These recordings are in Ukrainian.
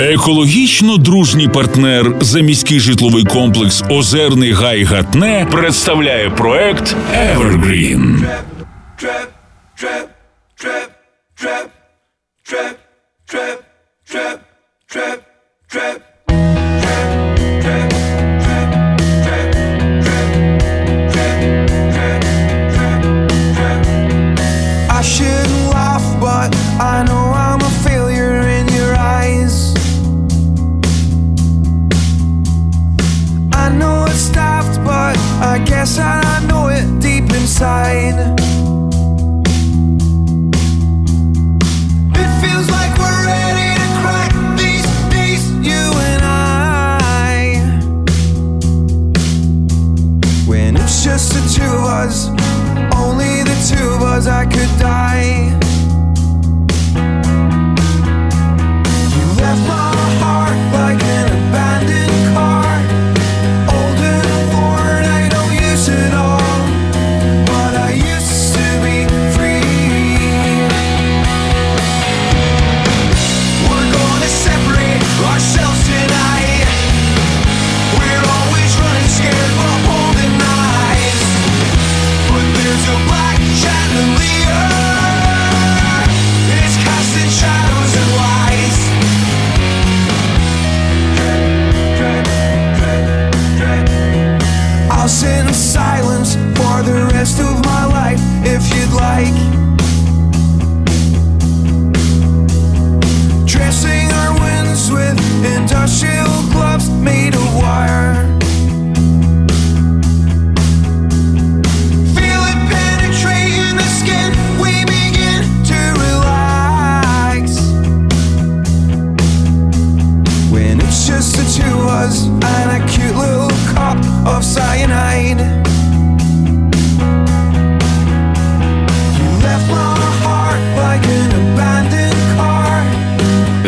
Екологічно дружній партнер за міський житловий комплекс Озерний Гай Гатне представляє проект Evergreen. Trap, trap, trap, trap, could die.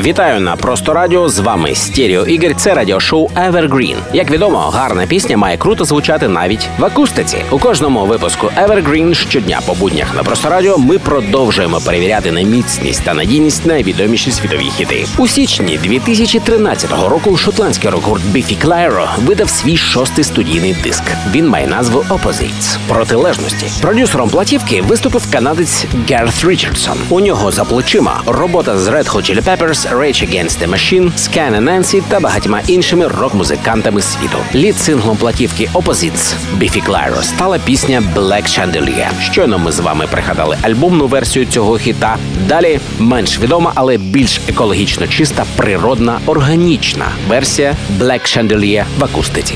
Вітаю на просто радіо. З вами Стеріо Ігор. Це радіошоу Evergreen. Як відомо, гарна пісня має круто звучати навіть в акустиці. У кожному випуску Evergreen щодня по буднях на просто радіо ми продовжуємо перевіряти на міцність та надійність найвідоміші світові хіти. У січні 2013 року шотландський рок-гурт Biffy Clyro видав свій шостий студійний диск. Він має назву Opposites – протилежності. Продюсером платівки виступив канадець Гарth Річардсон. У нього за плечима робота з Red Hot Chili Peppers, Rage Against the Machine, Scan Nancy та багатьма іншими рок-музикантами світу. Лід синглом платівки Opposites Biffy Clyro стала пісня Black Chandelier. Щойно ми з вами пригадали альбомну версію цього хіта. Далі менш відома, але більш екологічно чиста, природна, органічна версія Black Chandelier в акустиці.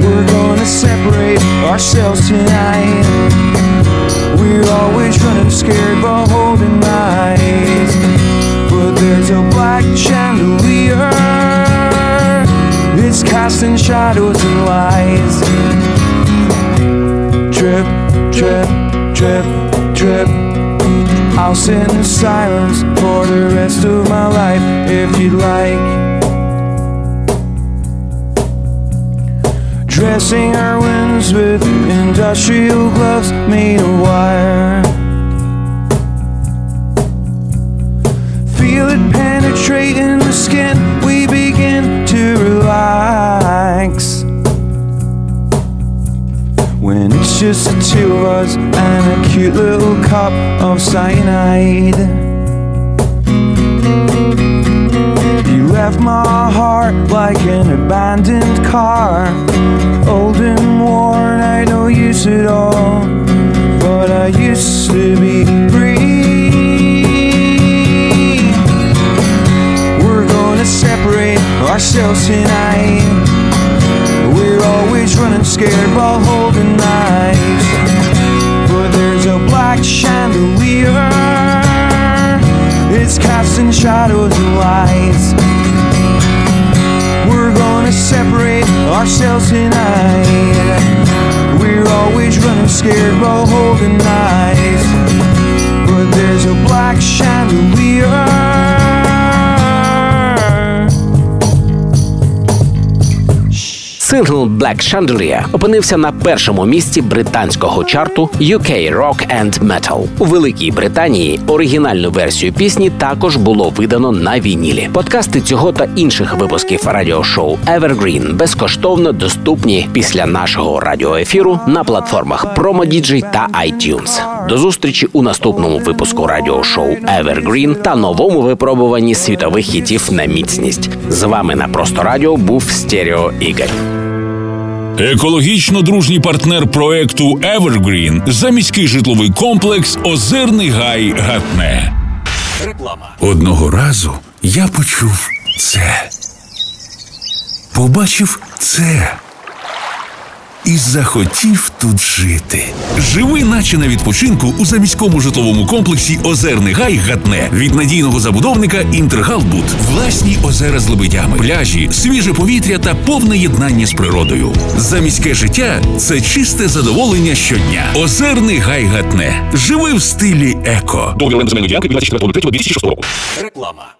We're gonna separate ourselves tonight. We're always running scared Drip, drip, drip. I'll sit in silence for the rest of my life if you'd like. Dressing our wounds with industrial gloves made of wire. Cup of cyanide. You left my heart like an abandoned car. Old and worn, I don't use it all. But I used to be free. We're gonna separate ourselves tonight. We're always running scared while holding It's casting shadows and lights. We're gonna separate ourselves tonight. We're always running scared while holding knives. But there's a black chandelier. Сингл Black Chandelier опинився на першому місці британського чарту UK Rock and Metal. У Великій Британії оригінальну версію пісні також було видано на вінілі. Подкасти цього та інших випусків радіошоу Evergreen безкоштовно доступні після нашого радіоефіру на платформах PromoDJ та iTunes. До зустрічі у наступному випуску радіошоу Evergreen та новому випробуванні світових хітів на міцність. З вами на просто радіо був Стерео Ігор. Екологічно дружній партнер проекту Evergreen за міський житловий комплекс Озерний Гай Гатне. Одного разу я почув це. Побачив це. І захотів тут жити. Живи, наче на відпочинку у заміському житловому комплексі Озерний Гай Гатне від надійного забудовника Інтергалбут. Власні озера з лебедями, пляжі, свіже повітря та повне єднання з природою. Заміське життя це чисте задоволення щодня. Озерний Гай Гатне. Живи в стилі еко. Договір оренди земельної ділянки від 24.03.2006 року. Реклама.